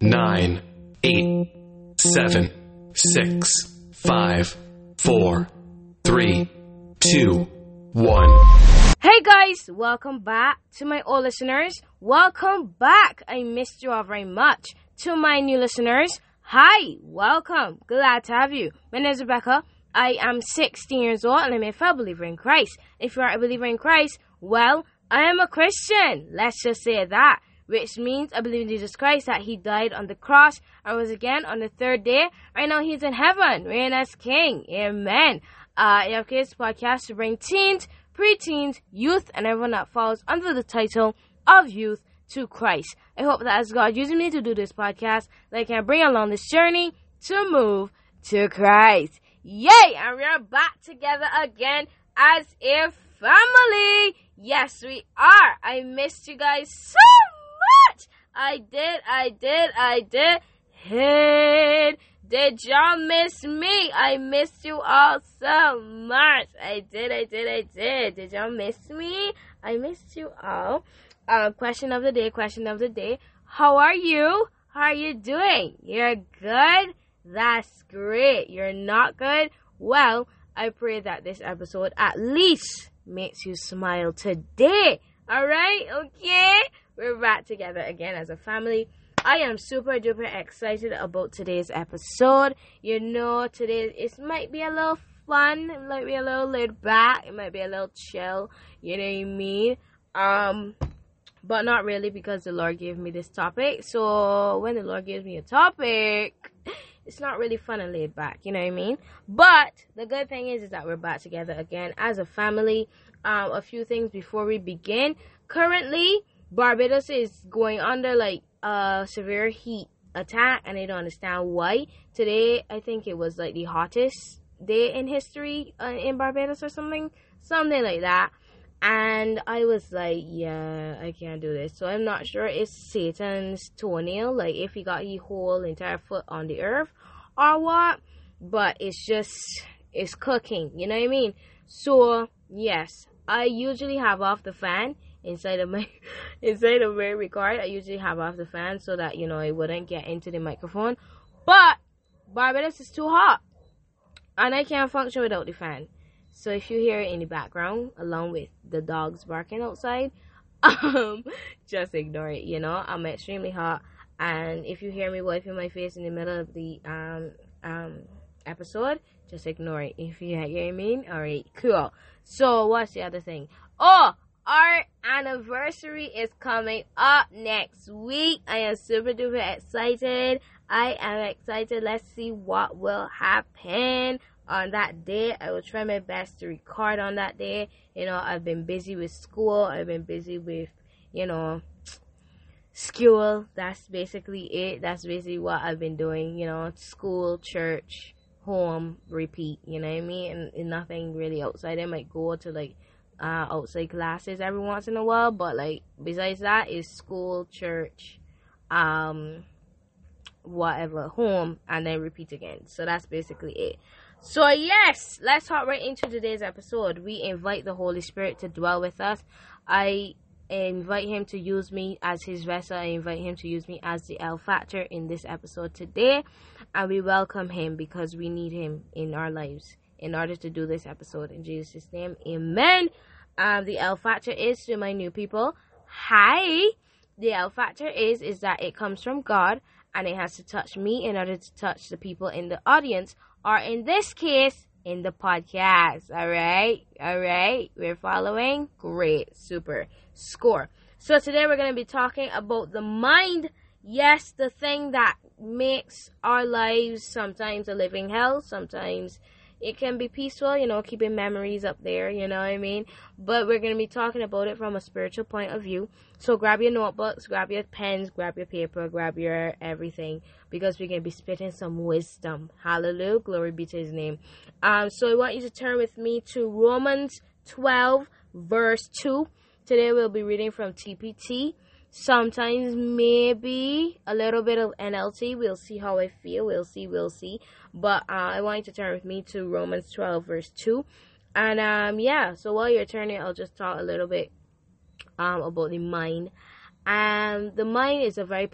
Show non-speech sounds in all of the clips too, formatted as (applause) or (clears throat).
nine, eight, seven, six, five, four, three, two, one. Hey guys, welcome back to my old listeners. Welcome back. I missed you all very much. To my new listeners, hi, welcome. Glad to have you. My name is Rebecca. I am 16 years old and I'm a fellow believer in Christ. If you are a believer in Christ, well, I am a Christian. Let's just say that. Which means I believe in Jesus Christ that He died on the cross and was again on the third day. Right now He's in heaven, reigning as King. Amen. Uh, this podcast to bring teens, preteens, youth, and everyone that falls under the title of youth to Christ. I hope that as God using me to do this podcast, that I can bring along this journey to move to Christ. Yay! And we are back together again as a family. Yes, we are. I missed you guys so. I did, I did, I did. Hey, did y'all miss me? I missed you all so much. I did, I did, I did. Did y'all miss me? I missed you all. Uh, question of the day, question of the day. How are you? How are you doing? You're good? That's great. You're not good? Well, I pray that this episode at least makes you smile today. Alright? Okay? We're back together again as a family. I am super duper excited about today's episode. You know, today it might be a little fun, it might be a little laid back, it might be a little chill, you know what I mean? Um, but not really because the Lord gave me this topic. So when the Lord gives me a topic, it's not really fun and laid back, you know what I mean? But the good thing is, is that we're back together again as a family. Um, a few things before we begin. Currently, Barbados is going under like a severe heat attack, and I don't understand why. Today, I think it was like the hottest day in history uh, in Barbados or something, something like that. And I was like, yeah, I can't do this. So I'm not sure it's Satan's toenail, like if he got his whole entire foot on the earth or what. But it's just, it's cooking, you know what I mean? So, yes, I usually have off the fan inside of my (laughs) inside of my record. I usually have off the fan so that you know it wouldn't get into the microphone. But Barbados is too hot, and I can't function without the fan. So if you hear it in the background, along with the dogs barking outside, (laughs) um, just ignore it. You know, I'm extremely hot, and if you hear me wiping my face in the middle of the um um episode, just ignore it. If you, I mean, all right, cool. So what's the other thing? Oh, our anniversary is coming up next week. I am super duper excited. I am excited. Let's see what will happen on that day. I will try my best to record on that day. You know, I've been busy with school. I've been busy with, you know, school. That's basically it. That's basically what I've been doing. You know, school, church, home, repeat. You know what I mean? And, and nothing really outside. I might go to like uh, outside classes every once in a while, but like besides that is school, church, um, whatever, home, and then repeat again. So that's basically it. So yes, let's hop right into today's episode. We invite the Holy Spirit to dwell with us. I invite him to use me as his vessel. I invite him to use me as the L factor in this episode today. And we welcome him because we need him in our lives in order to do this episode. In Jesus' name, amen. Um, the L factor is to my new people. Hi. The L factor is is that it comes from God and it has to touch me in order to touch the people in the audience, or in this case, in the podcast. All right, all right, we're following. Great, super score. So today we're going to be talking about the mind. Yes, the thing that makes our lives sometimes a living hell, sometimes it can be peaceful, you know, keeping memories up there, you know what I mean? But we're going to be talking about it from a spiritual point of view. So grab your notebooks, grab your pens, grab your paper, grab your everything because we're going to be spitting some wisdom. Hallelujah. Glory be to his name. Um, so I want you to turn with me to Romans 12, verse 2. Today we'll be reading from TPT sometimes maybe a little bit of NLT. We'll see how I feel. We'll see. We'll see. But uh, I want you to turn with me to Romans 12, verse 2. And um, yeah, so while you're turning, I'll just talk a little bit um, about the mind. And the mind is a very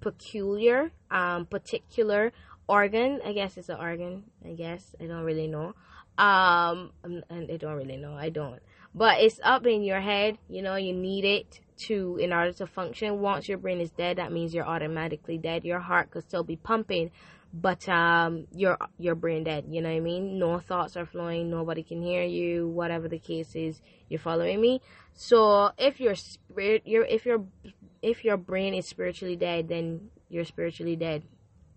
peculiar, um, particular organ. I guess it's an organ. I guess I don't really know. Um, and I don't really know. I don't. But it's up in your head. You know, you need it to in order to function. Once your brain is dead, that means you're automatically dead. Your heart could still be pumping, but um, your your brain dead. You know what I mean? No thoughts are flowing. Nobody can hear you. Whatever the case is, you're following me. So if your spirit, your if your if your brain is spiritually dead, then you're spiritually dead.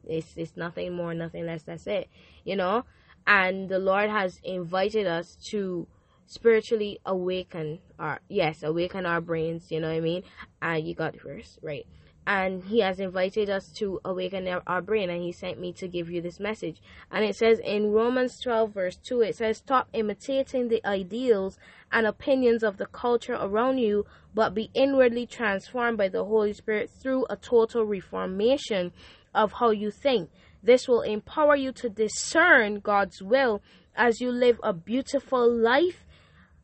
It's it's nothing more, nothing less. That's it. You know. And the Lord has invited us to spiritually awaken our yes awaken our brains you know what i mean? And uh, you got first right? And he has invited us to awaken our brain and he sent me to give you this message. And it says in romans 12 verse 2 it says stop imitating the ideals and opinions of the culture around you but be inwardly transformed by the holy spirit through a total reformation of how you think. This will empower you to discern god's will as you live a beautiful life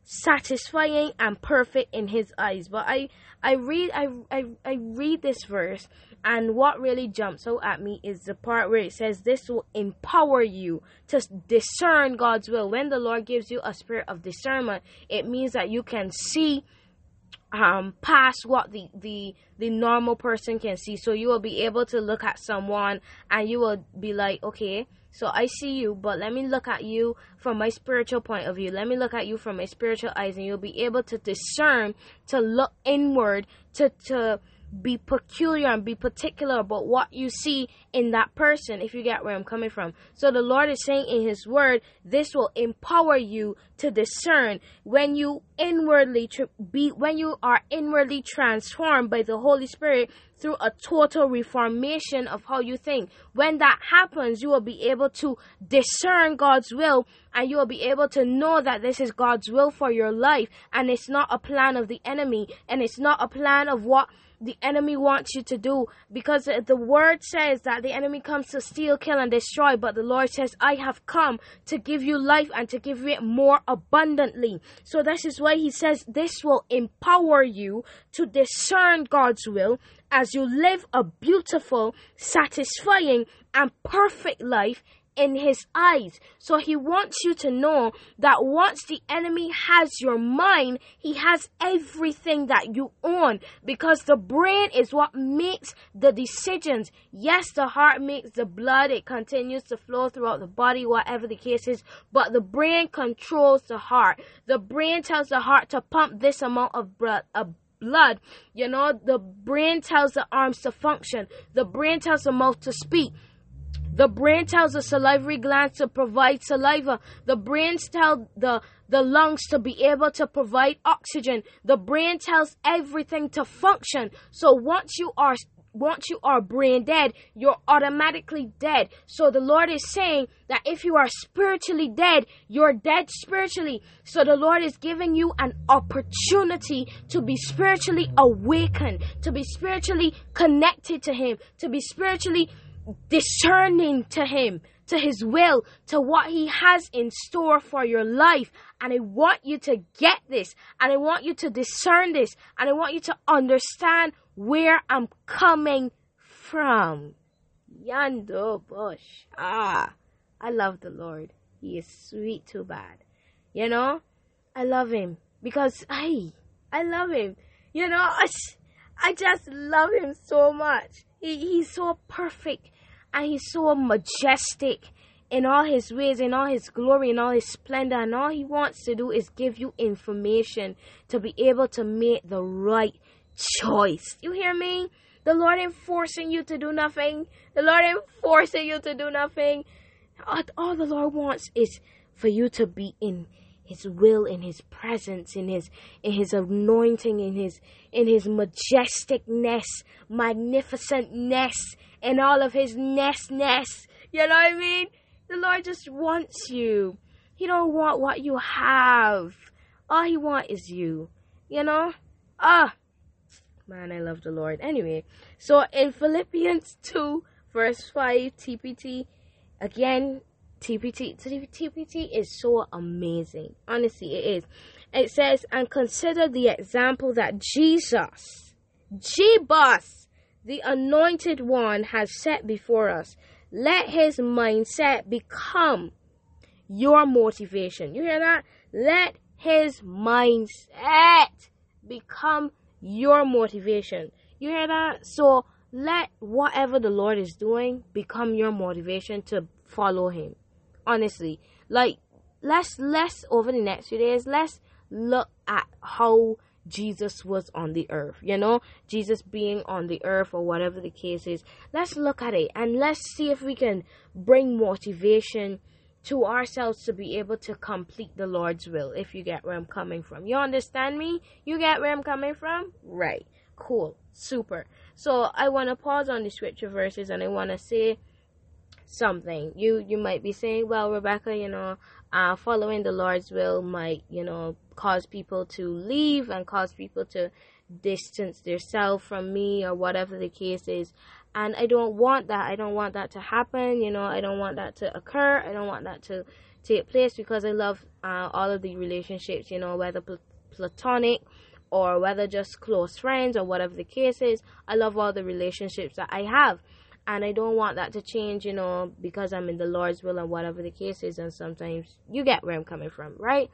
satisfying and perfect in his eyes. But i i read I, I i read this verse and what really jumps out at me is the part where it says this will empower you to discern god's will. When the lord gives you a spirit of discernment it means that you can see um past what the the the normal person can see. So you will be able to look at someone and you will be like okay so I see you, but let me look at you from my spiritual point of view. Let me look at you from my spiritual eyes, and you'll be able to discern, to look inward, to to be peculiar and be particular about what you see in that person if you get where I'm coming from. So the Lord is saying in his word this will empower you to discern when you inwardly tr- be when you are inwardly transformed by the Holy Spirit through a total reformation of how you think. When that happens, you will be able to discern God's will and you will be able to know that this is God's will for your life and it's not a plan of the enemy and it's not a plan of what the enemy wants you to do because the word says that the enemy comes to steal, kill, and destroy, but the Lord says, I have come to give you life and to give you it more abundantly. So, this is why He says this will empower you to discern God's will as you live a beautiful, satisfying, and perfect life in his eyes. So he wants you to know that once the enemy has your mind, he has everything that you own because the brain is what makes the decisions. Yes, the heart makes the blood, it continues to flow throughout the body, whatever the case is, but the brain controls the heart. The brain tells the heart to pump this amount of blood, blood. You know, the brain tells the arms to function. The brain tells the mouth to speak. The brain tells the salivary glands to provide saliva. The brains tell the the lungs to be able to provide oxygen. The brain tells everything to function. So once you are once you are brain dead, you're automatically dead. So the Lord is saying that if you are spiritually dead, you're dead spiritually. So the Lord is giving you an opportunity to be spiritually awakened, to be spiritually connected to Him, to be spiritually discerning to Him, to His will, to what He has in store for your life. And I want you to get this, and I want you to discern this, and I want you to understand where I'm coming from. Yando Bush. Ah, I love the Lord. He is sweet too bad. You know, I love Him because I, I love Him. You know, I, (laughs) I just love Him so much. He, he's so perfect and he's so majestic in all his ways, in all his glory, in all his splendor, and all he wants to do is give you information to be able to make the right choice. You hear me? The Lord ain't forcing you to do nothing. The Lord ain't forcing you to do nothing. All, all the Lord wants is for you to be in his will in his presence in his in his anointing in his in his majesticness magnificentness in all of his nestness you know what i mean? The lord just wants you. He don't want what you have. All he want is you. You know? Ah! Man i love the lord. Anyway so in philippians 2 verse 5 tpt again TPT. TPT is so amazing. Honestly, it is. It says, and consider the example that Jesus, G-Boss, the anointed one has set before us. Let his mindset become your motivation. You hear that? Let his mindset become your motivation. You hear that? So let whatever the Lord is doing become your motivation to follow him. Honestly. Like let's let's over the next few days, let's look at how Jesus was on the earth, you know, Jesus being on the earth or whatever the case is. Let's look at it and let's see if we can bring motivation to ourselves to be able to complete the Lord's will, if you get where I'm coming from. You understand me? You get where I'm coming from? Right. Cool. Super. So I want to pause on the scripture verses and I want to say something. You you might be saying, well, Rebecca, you know, uh, following the Lord's will might, you know, cause people to leave and cause people to distance themselves from me or whatever the case is. And I don't want that. I don't want that to happen. You know, I don't want that to occur. I don't want that to take place because I love uh, all of the relationships, you know, whether pl- platonic or whether just close friends or whatever the case is. I love all the relationships that I have and I don't want that to change, you know, because I'm in the Lord's will and whatever the case is. And sometimes you get where I'm coming from, right?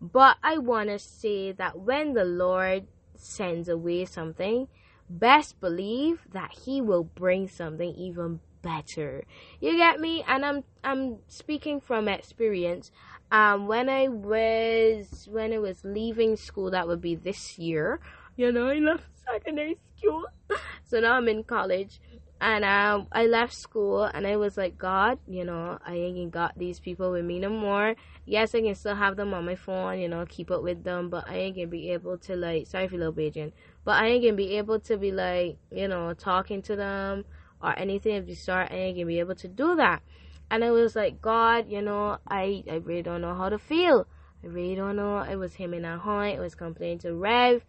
But I want to say that when the Lord sends away something, best believe that He will bring something even better. You get me? And I'm I'm speaking from experience. Um, when I was when I was leaving school, that would be this year. You know, I left secondary school, (laughs) so now I'm in college and um, I left school and I was like, God, you know, I ain't got these people with me no more. Yes, I can still have them on my phone, you know, keep up with them, but I ain't gonna be able to like, sorry for little Bajan, but I ain't gonna be able to be like, you know, talking to them or anything of the sort. I ain't gonna be able to do that. And I was like, God, you know, I, I really don't know how to feel. I really don't know. It was him and Ahoy. It was complaining to Rev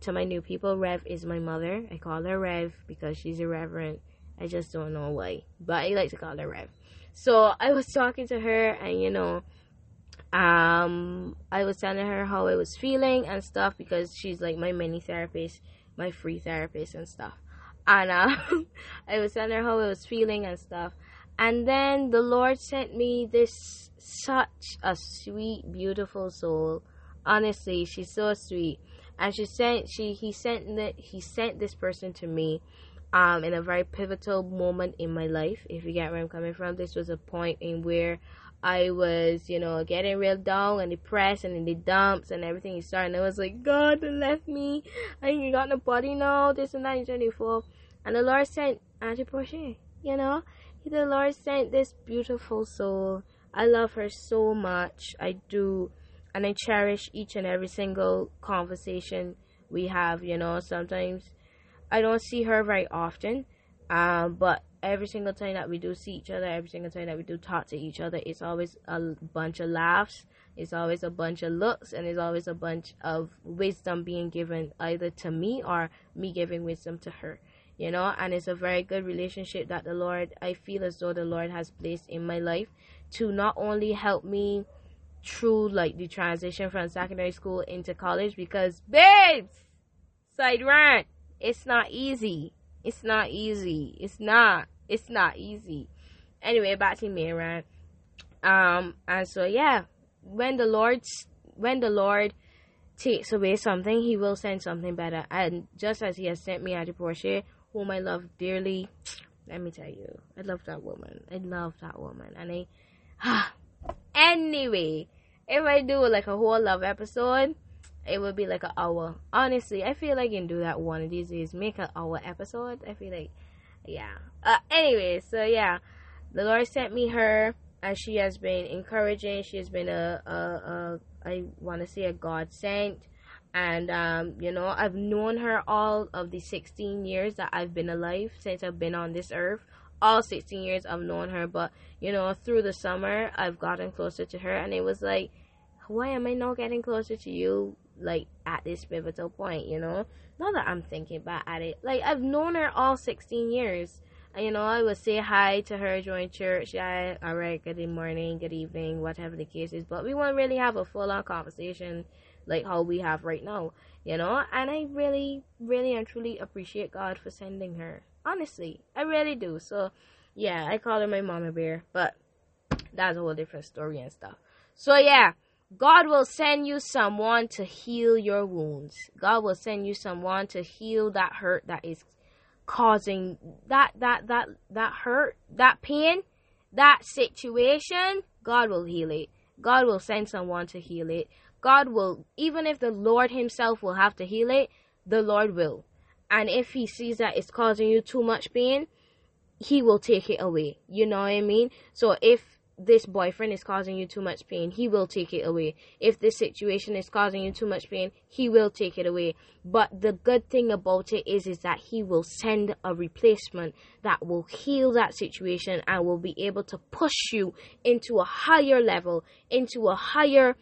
to my new people, Rev is my mother. I call her Rev because she's irreverent. I just don't know why, but I like to call her Rev. So I was talking to her, and you know, um, I was telling her how I was feeling and stuff because she's like my mini therapist, my free therapist and stuff. And uh, (laughs) I was telling her how I was feeling and stuff. And then the Lord sent me this such a sweet, beautiful soul. Honestly, she's so sweet and she sent she he sent that he sent this person to me um in a very pivotal moment in my life if you get where i'm coming from. This was a point in where i was you know getting real down and depressed and in the dumps and everything is starting i was like god they left me. I ain't got nobody now. This and that. 24 and the lord sent auntie portia you know? The lord sent this beautiful soul. I love her so much. I do and I cherish each and every single conversation we have. You know, sometimes I don't see her very often, um, but every single time that we do see each other, every single time that we do talk to each other, it's always a bunch of laughs. It's always a bunch of looks, and it's always a bunch of wisdom being given either to me or me giving wisdom to her. You know, and it's a very good relationship that the Lord, I feel as though the Lord has placed in my life to not only help me through like the transition from secondary school into college because babes side rant it's not easy. It's not easy. It's not. It's not easy. Anyway back to main rant. Um and so yeah when the lord when the lord takes away something he will send something better. And just as he has sent me to Portia whom I love dearly let me tell you I love that woman. I love that woman. And I (sighs) anyway if I do like a whole love episode, it would be like an hour. Honestly, I feel like I can do that one of these days. Make an hour episode. I feel like, yeah. Uh, anyway, so yeah, the Lord sent me her, and she has been encouraging. She has been a, a, a I want to say a God sent. And, um, you know, I've known her all of the 16 years that I've been alive since I've been on this earth all 16 years I've known her, but you know, through the summer I've gotten closer to her, and it was like, why am I not getting closer to you? Like at this pivotal point, you know. Not that I'm thinking back at it. Like I've known her all 16 years. And, you know, I would say hi to her during church. Yeah, all right, good morning, good evening, whatever the case is. But we won't really have a full on conversation like how we have right now, you know. And I really, really and truly appreciate God for sending her. Honestly, I really do. So, yeah, I call her my mama bear, but that's a whole different story and stuff. So, yeah. God will send you someone to heal your wounds. God will send you someone to heal that hurt that is causing that that that that hurt, that pain, that situation. God will heal it. God will send someone to heal it. God will, even if the Lord Himself will have to heal it, the Lord will. And if He sees that it's causing you too much pain, He will take it away. You know what I mean? So if this boyfriend is causing you too much pain, he will take it away. If this situation is causing you too much pain, he will take it away. But the good thing about it is is that he will send a replacement that will heal that situation and will be able to push you into a higher level, into a higher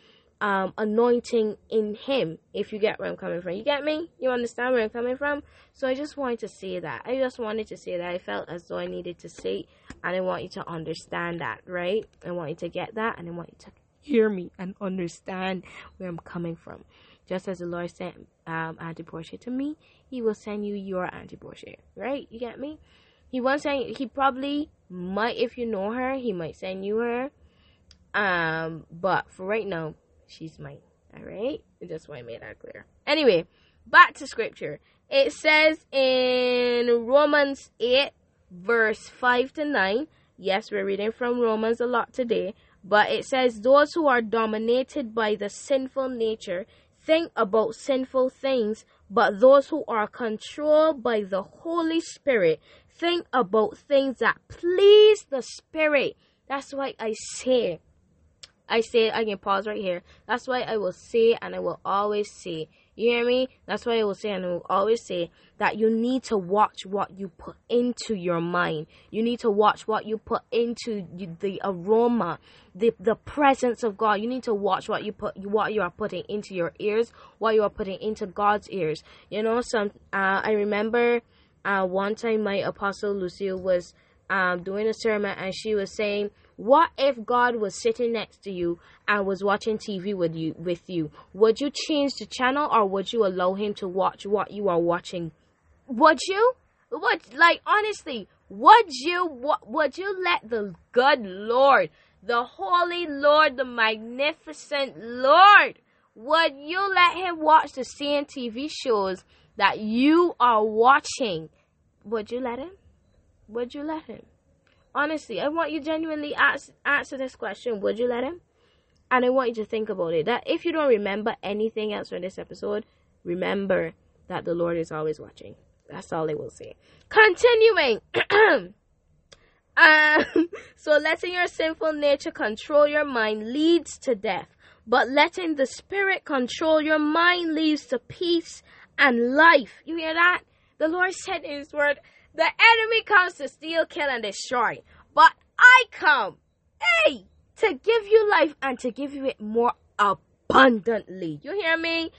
um, anointing in him if you get where i'm coming from. You get me? You understand where i'm coming from? So i just wanted to say that. I just wanted to say that. I felt as though i needed to say and i want you to understand that right? I want you to get that and i want you to hear me and understand where i'm coming from. Just as the lord sent um, auntie portia to me he will send you your auntie portia right? You get me? He won't send he probably might if you know her he might send you her. Um but for right now she's mine. All right? I just want to make that clear. Anyway, back to scripture. It says in Romans 8, verse 5 to 9. Yes, we're reading from Romans a lot today. But it says, Those who are dominated by the sinful nature think about sinful things, but those who are controlled by the Holy Spirit think about things that please the Spirit. That's why I say I say I can pause right here. That's why I will say and I will always say. You hear me? That's why I will say and I will always say that you need to watch what you put into your mind. You need to watch what you put into the aroma, the the presence of God. You need to watch what you put what you are putting into your ears, what you are putting into God's ears. You know, some uh, I remember uh, one time my apostle Lucille was um, doing a sermon and she was saying what if God was sitting next to you and was watching TV with you with you? Would you change the channel or would you allow him to watch what you are watching? Would you? Would like honestly, would you would you let the good Lord, the holy Lord, the magnificent Lord, would you let him watch the same TV shows that you are watching? Would you let him? Would you let him? Honestly, I want you genuinely ask, answer this question. Would you let him? And I want you to think about it. That if you don't remember anything else from this episode, remember that the Lord is always watching. That's all I will say. Continuing. (clears throat) um, so letting your sinful nature control your mind leads to death. But letting the spirit control your mind leads to peace and life. You hear that? The Lord said in his word, the enemy comes to steal, kill, and destroy. But I come, hey, to give you life and to give you it more abundantly. You hear me?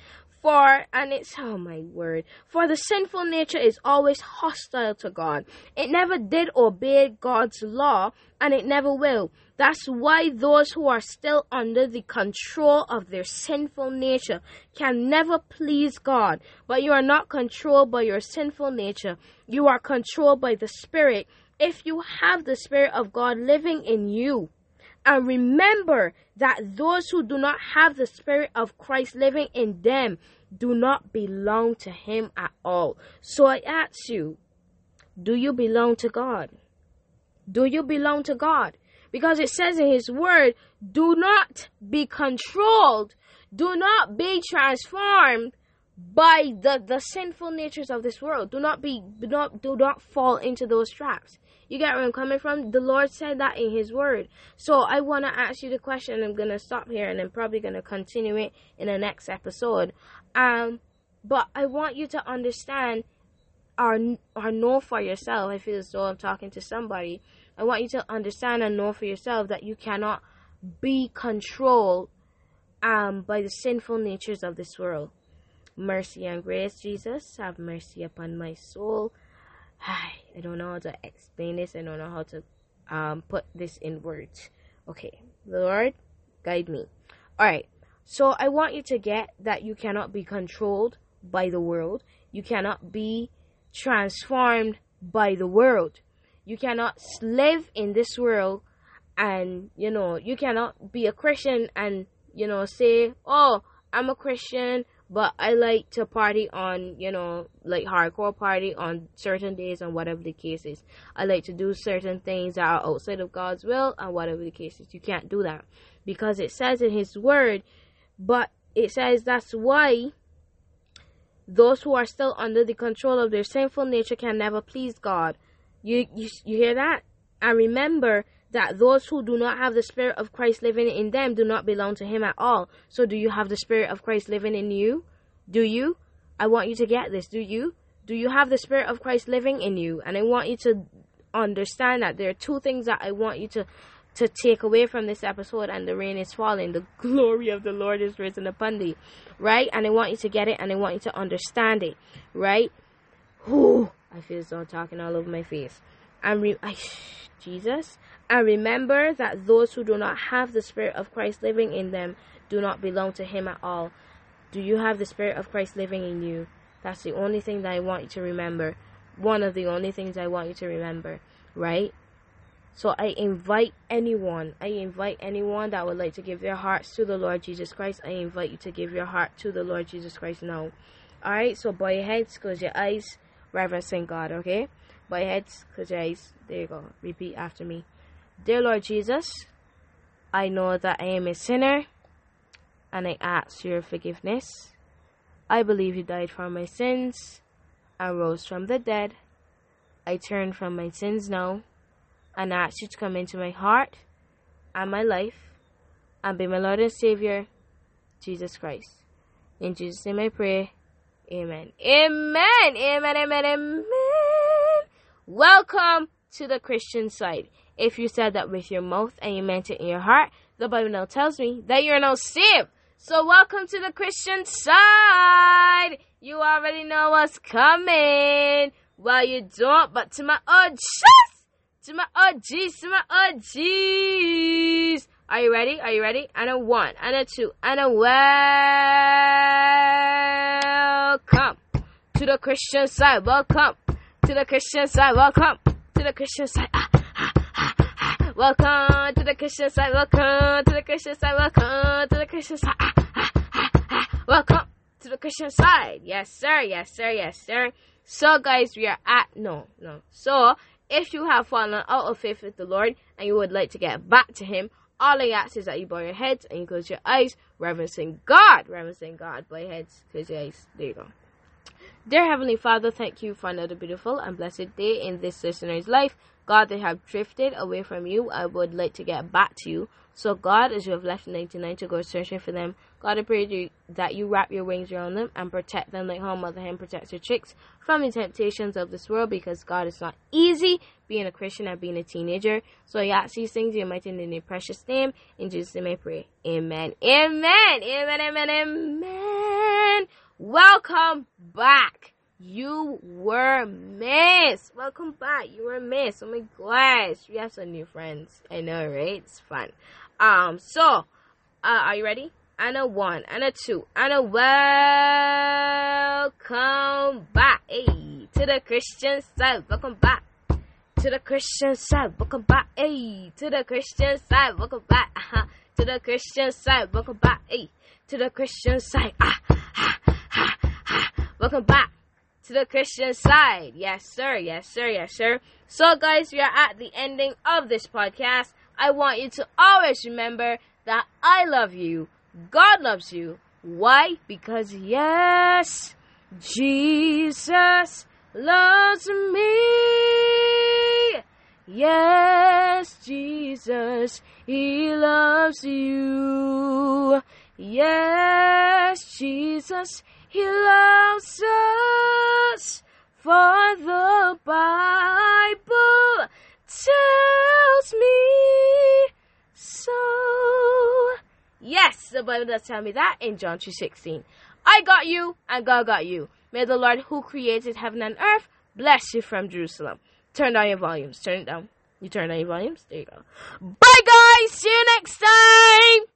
For, and it's, oh my word, for the sinful nature is always hostile to God. It never did obey God's law, and it never will. That's why those who are still under the control of their sinful nature can never please God. But you are not controlled by your sinful nature, you are controlled by the Spirit. If you have the Spirit of God living in you, and remember that those who do not have the Spirit of Christ living in them do not belong to Him at all. So I ask you, do you belong to God? Do you belong to God? Because it says in His Word, do not be controlled, do not be transformed by the, the sinful natures of this world. Do not be do not do not fall into those traps. You get where I'm coming from? The Lord said that in His Word. So I want to ask you the question. I'm going to stop here and I'm probably going to continue it in the next episode. Um, but I want you to understand or, or know for yourself. I feel as though I'm talking to somebody. I want you to understand and know for yourself that you cannot be controlled um, by the sinful natures of this world. Mercy and grace, Jesus, have mercy upon my soul. I don't know how to explain this. I don't know how to um, put this in words. Okay, Lord, guide me. All right. So I want you to get that you cannot be controlled by the world. You cannot be transformed by the world. You cannot live in this world and, you know, you cannot be a Christian and, you know, say, oh, I'm a Christian, but I like to party on, you know, like hardcore party on certain days and whatever the case is. I like to do certain things that are outside of God's will and whatever the case is. You can't do that because it says in His Word, but it says that's why those who are still under the control of their sinful nature can never please God. You, you, you hear that? And remember that those who do not have the Spirit of Christ living in them do not belong to Him at all. So, do you have the Spirit of Christ living in you? Do you? I want you to get this. Do you? Do you have the Spirit of Christ living in you? And I want you to understand that there are two things that I want you to to take away from this episode and the rain is falling the glory of the lord is risen upon thee right and i want you to get it and i want you to understand it right Whew, i feel so talking all over my face. And re- I, jesus. And remember that those who do not have the spirit of christ living in them do not belong to him at all. Do you have the spirit of christ living in you? That's the only thing that i want you to remember. One of the only things i want you to remember right? So I invite anyone, I invite anyone that would like to give their hearts to the Lord Jesus Christ. I invite you to give your heart to the Lord Jesus Christ now. Alright, so bow your heads, close your eyes, reverencing God, okay? Bow heads, close eyes. There you go. Repeat after me. Dear Lord Jesus, I know that I am a sinner and I ask your forgiveness. I believe you died for my sins and rose from the dead. I turn from my sins now and ask you to come into my heart and my life and be my Lord and Savior, Jesus Christ. In Jesus' name I pray. Amen. Amen. Amen. Amen. Amen. Welcome to the Christian side. If you said that with your mouth and you meant it in your heart, the Bible now tells me that you're now saved. So welcome to the Christian side. You already know what's coming. Well, you don't, but to my oh just to my oh, OGs, to my oh, OGs. Are you ready? Are you ready? And a one, and a two, and a welcome to the Christian side. Welcome to the Christian side. Welcome to the Christian side. Ah, ah, ah, welcome to the Christian side. Welcome to the Christian side. Welcome to the Christian side. Welcome to the Christian side. Yes, sir. Yes, sir. Yes, sir. So, guys, we are at no, no. So, if you have fallen out of faith with the Lord and you would like to get back to Him, all I ask is that you bow your heads and you close your eyes, reverencing God, reverencing God. Bow your heads, close your eyes. There you go. Dear Heavenly Father, thank you for another beautiful and blessed day in this listener's life. God, they have drifted away from you. I would like to get back to you. So, God, as you have left 99 to go searching for them, God, I pray that you wrap your wings around them and protect them like how Mother Hen protects her chicks from the temptations of this world because, God, it's not easy being a Christian and being a teenager. So, I ask these things in your mighty and your precious name. In Jesus' name I pray. Amen. Amen. Amen. Amen. Amen. Welcome back. You were missed. Welcome back. You were missed. Oh my gosh. We have some new friends. I know, right? It's fun. Um, so, uh, are you ready? And a one, and a two, and a welcome back. Hey, to the Christian side. Welcome back. To the Christian side. Welcome back. Hey, to the Christian side. Welcome back. Uh-huh. (laughs) To the Christian side. Welcome back. Hey, to the Christian side. Ah. Welcome back to the Christian side. Yes, sir. Yes, sir. Yes, sir. So, guys, we are at the ending of this podcast. I want you to always remember that I love you. God loves you. Why? Because, yes, Jesus loves me. Yes, Jesus, He loves you. Yes, Jesus, He loves us. For the Bible tells me so. Yes, the Bible does tell me that in John 2.16. I got you, and God got you. May the Lord who created heaven and earth bless you from Jerusalem. Turn down your volumes. Turn it down. You turn down your volumes. There you go. Bye, guys. See you next time.